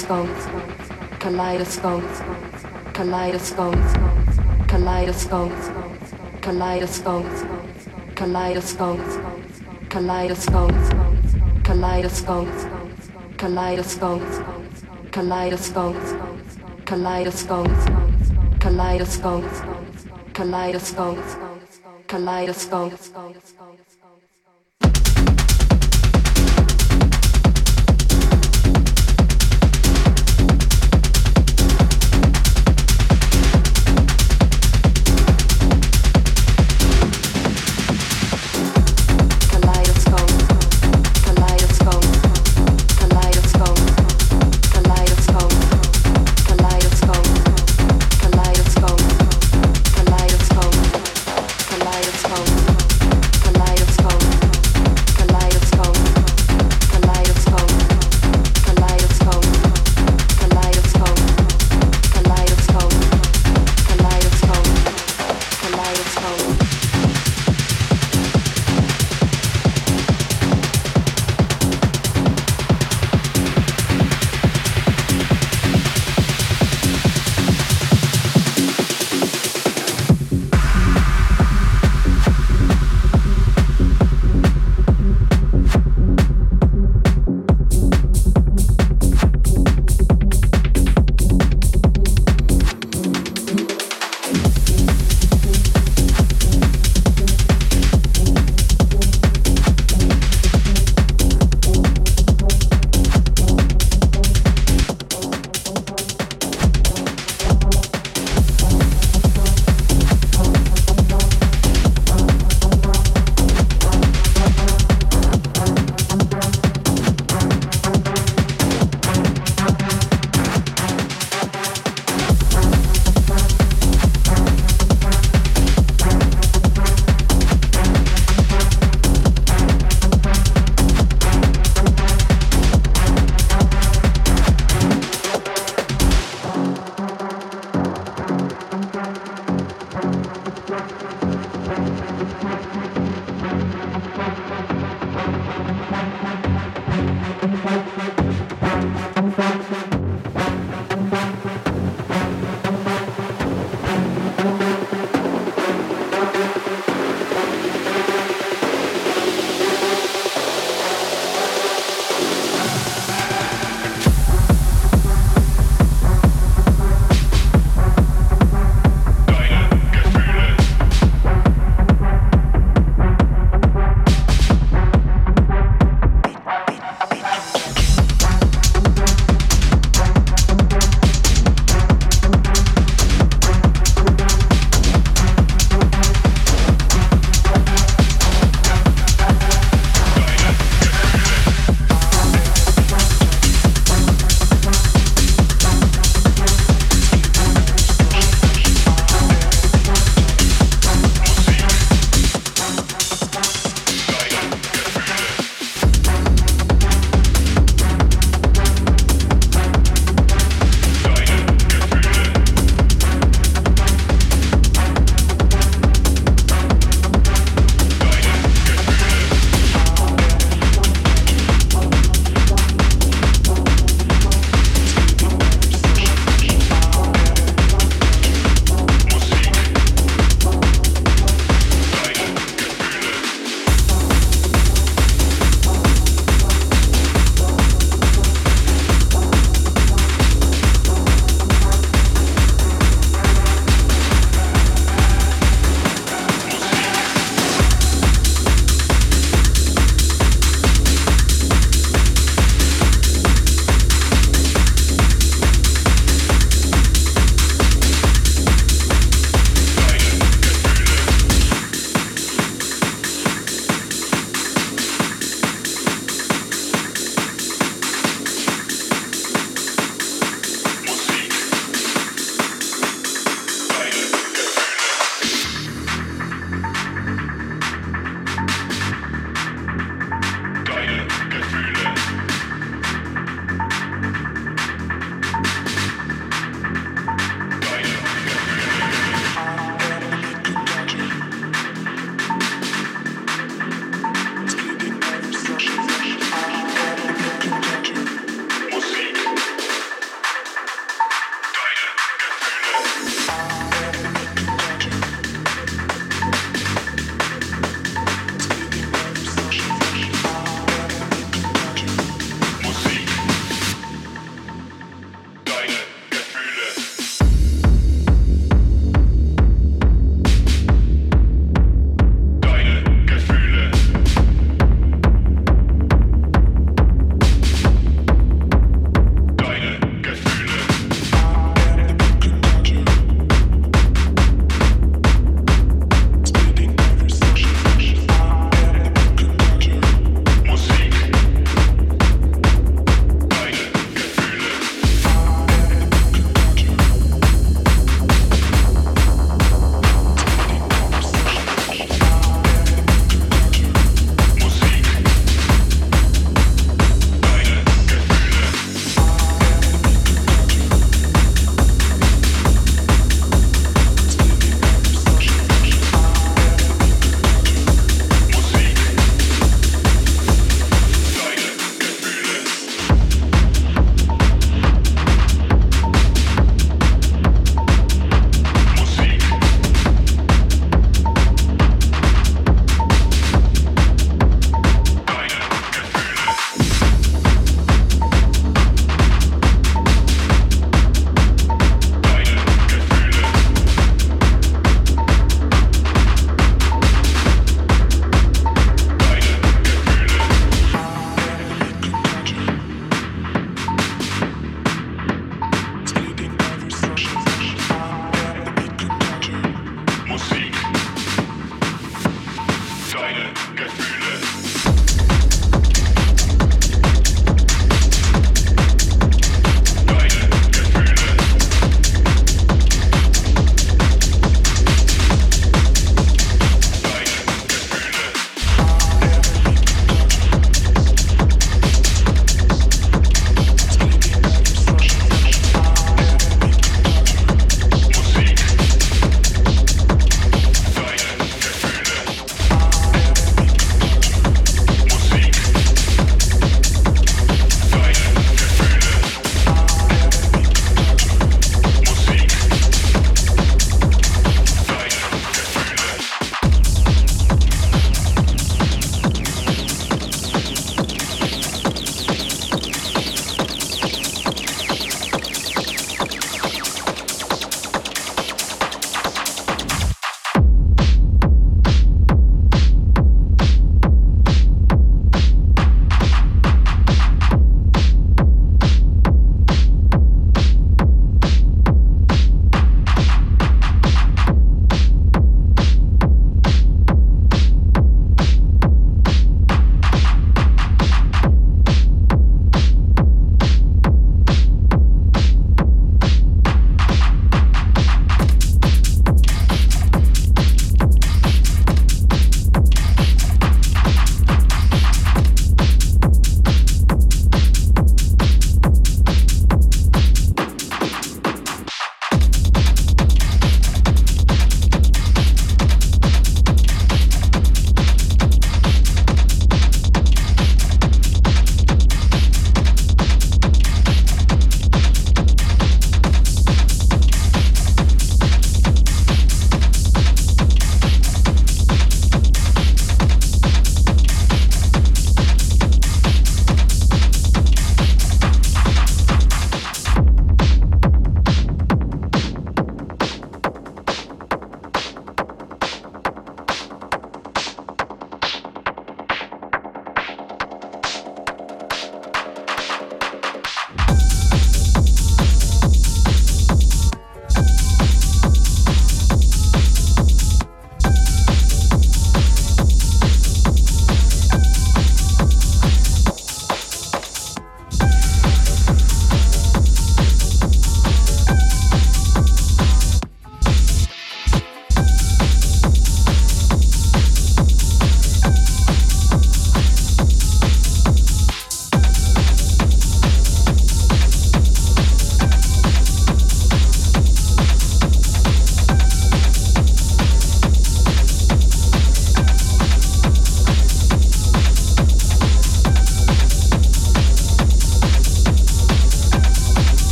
kaleidoscope, kaleidoscope, kaleidoscope, kaleidoscope, kaleidoscope, kaleidoscope, kaleidoscope, kaleidoscope, kaleidoscope, kaleidoscope, kaleidoscope, kaleidoscope.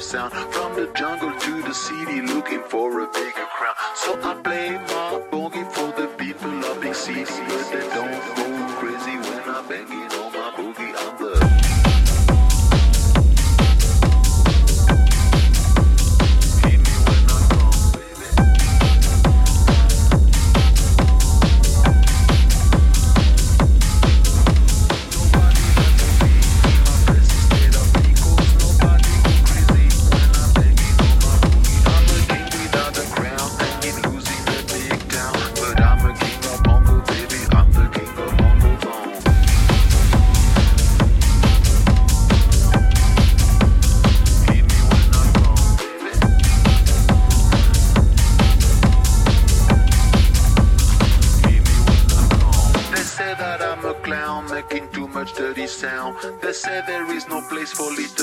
of sound. From the jungle to the city, looking for a bigger crowd. So I play my boogie for the people of big city, but they don't go crazy when I bang it on my peacefully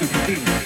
Thank you.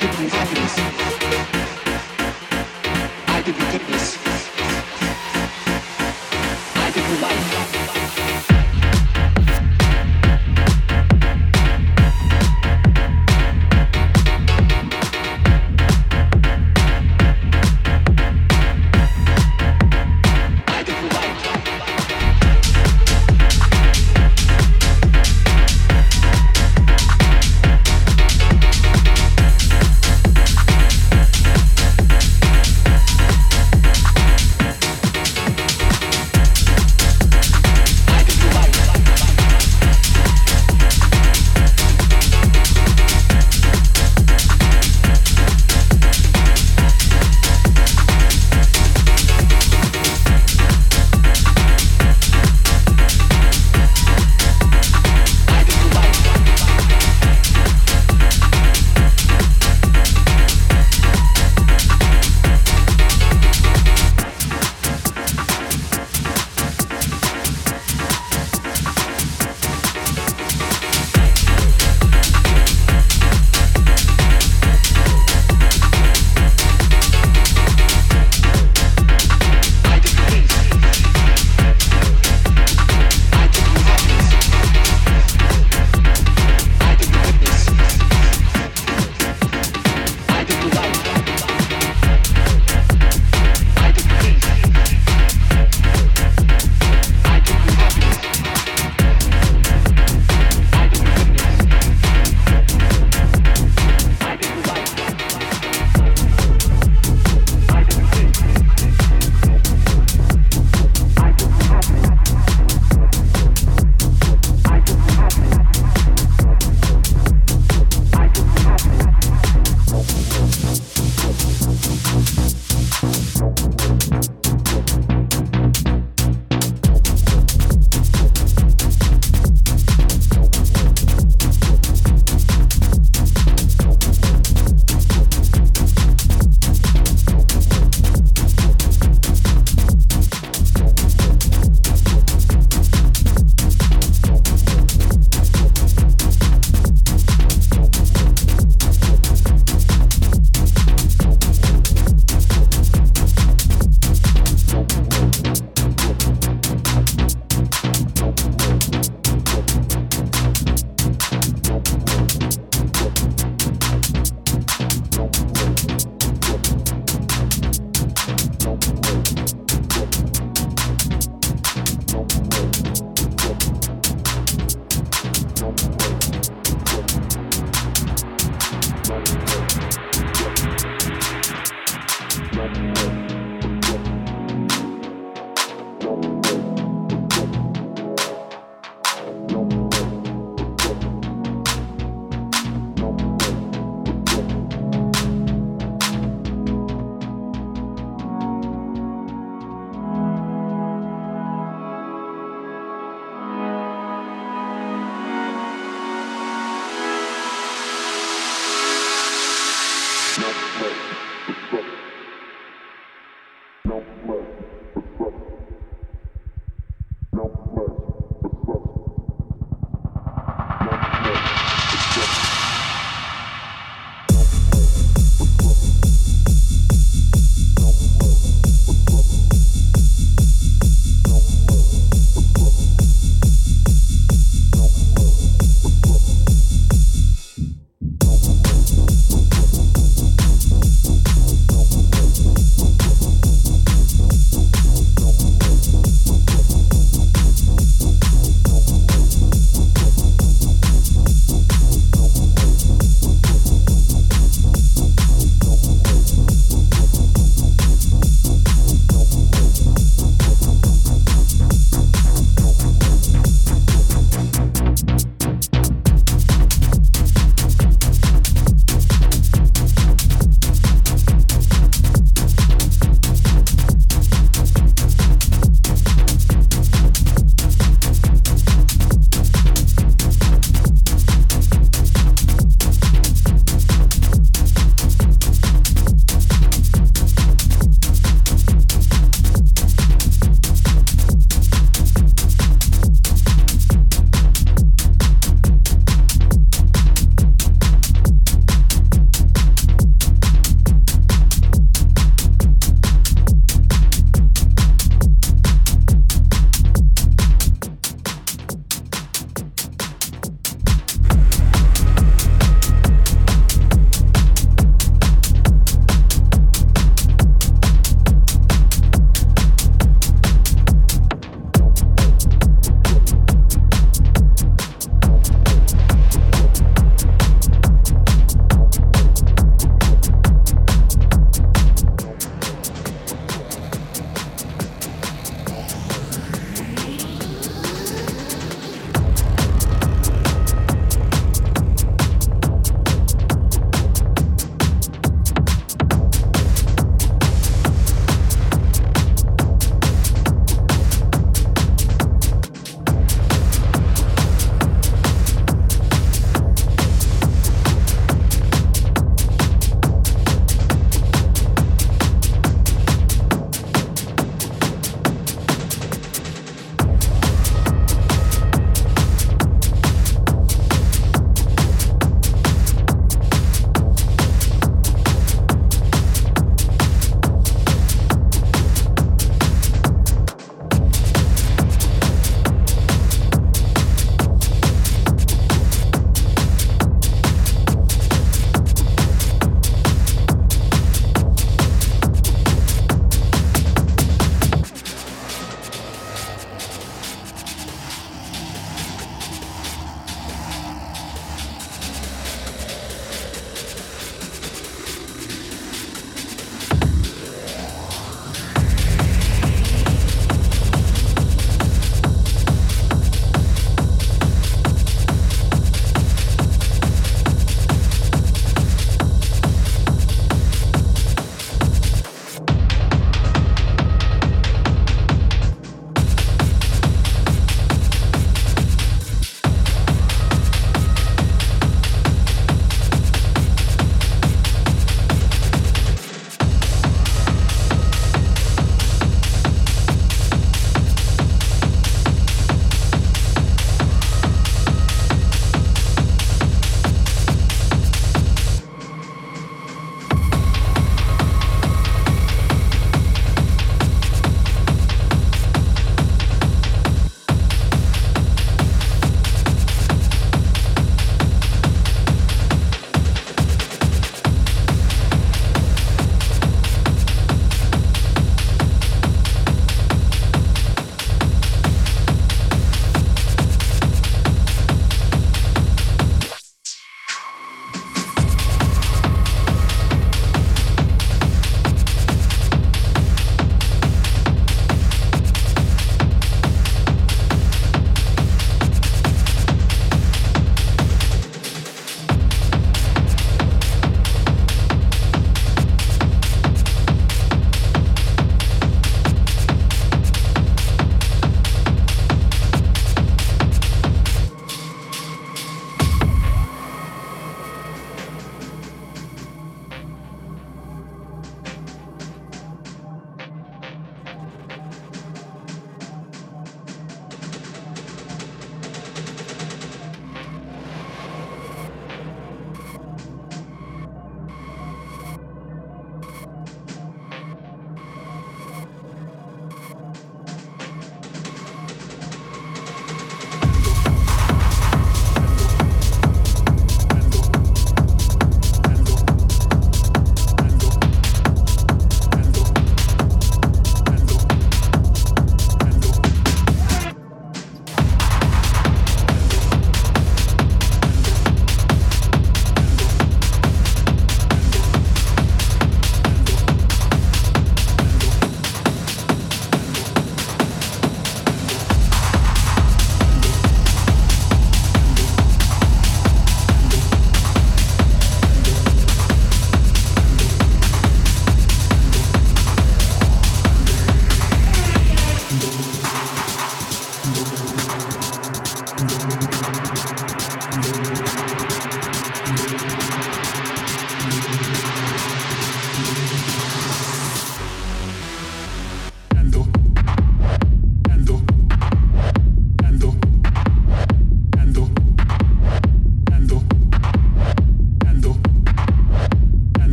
give me happiness.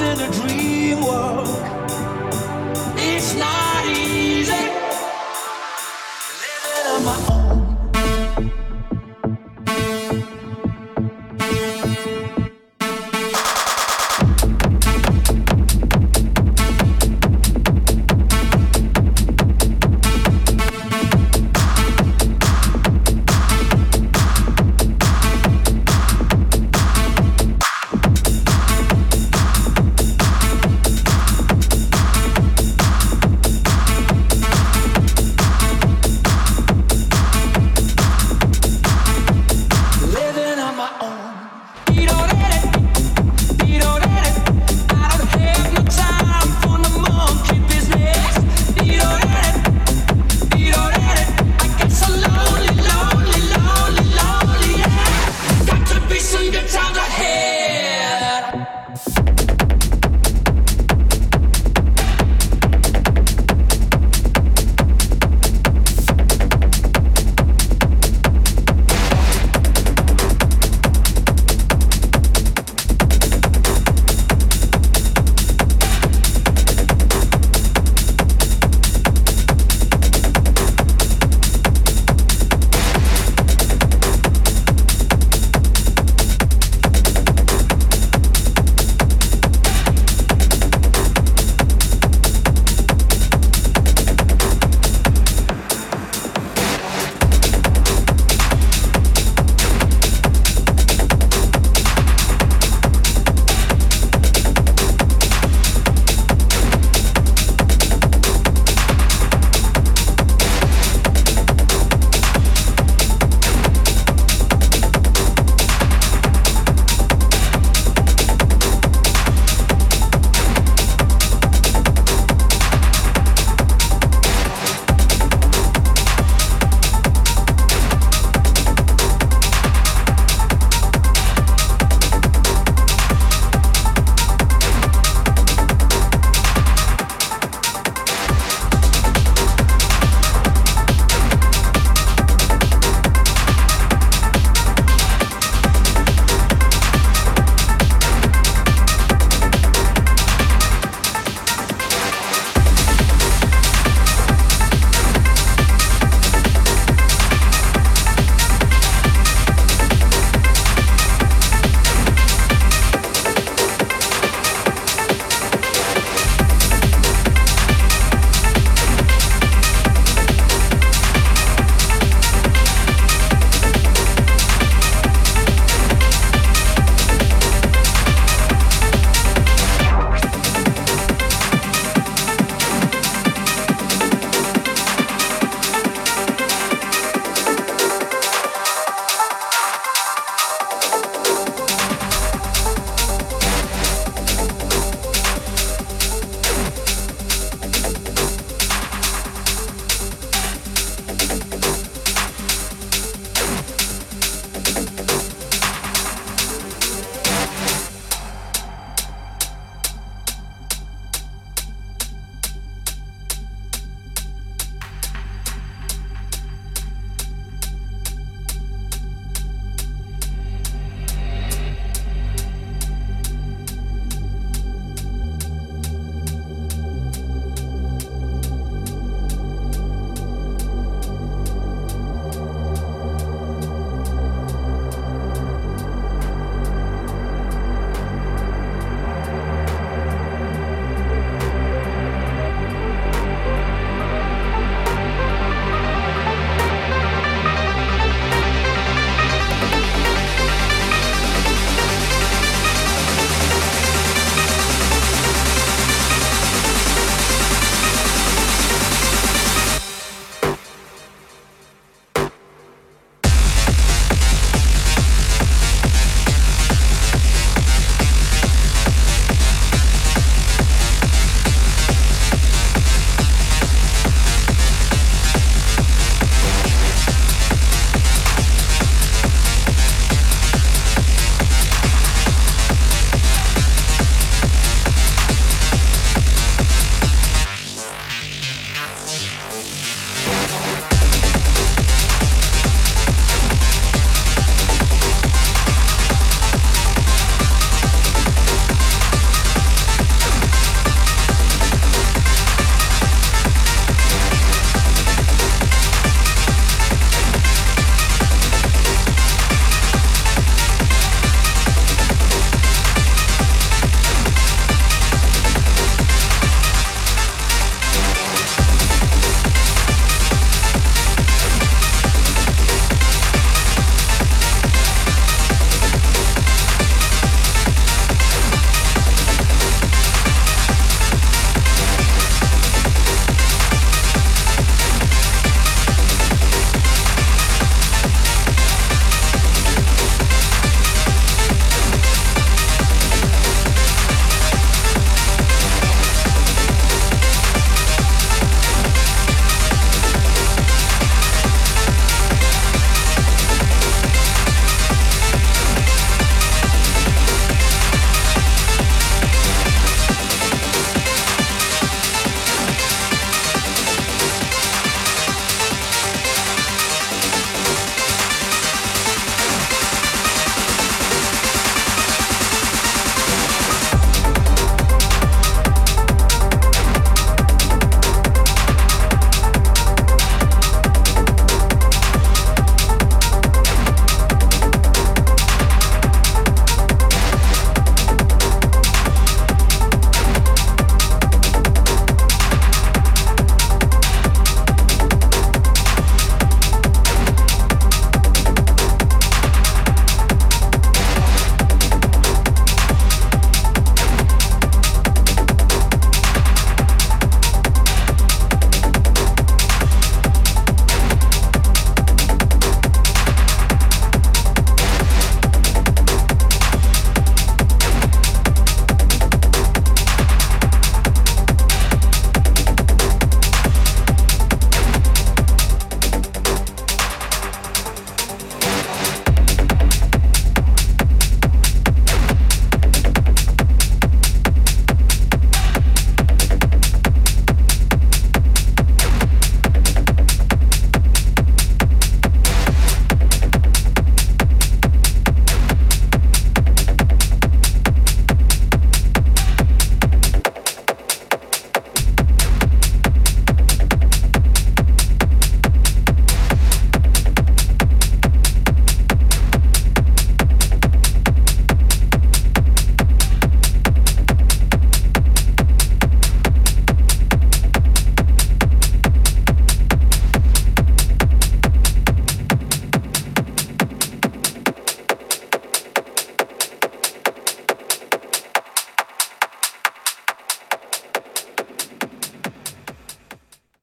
In a dream.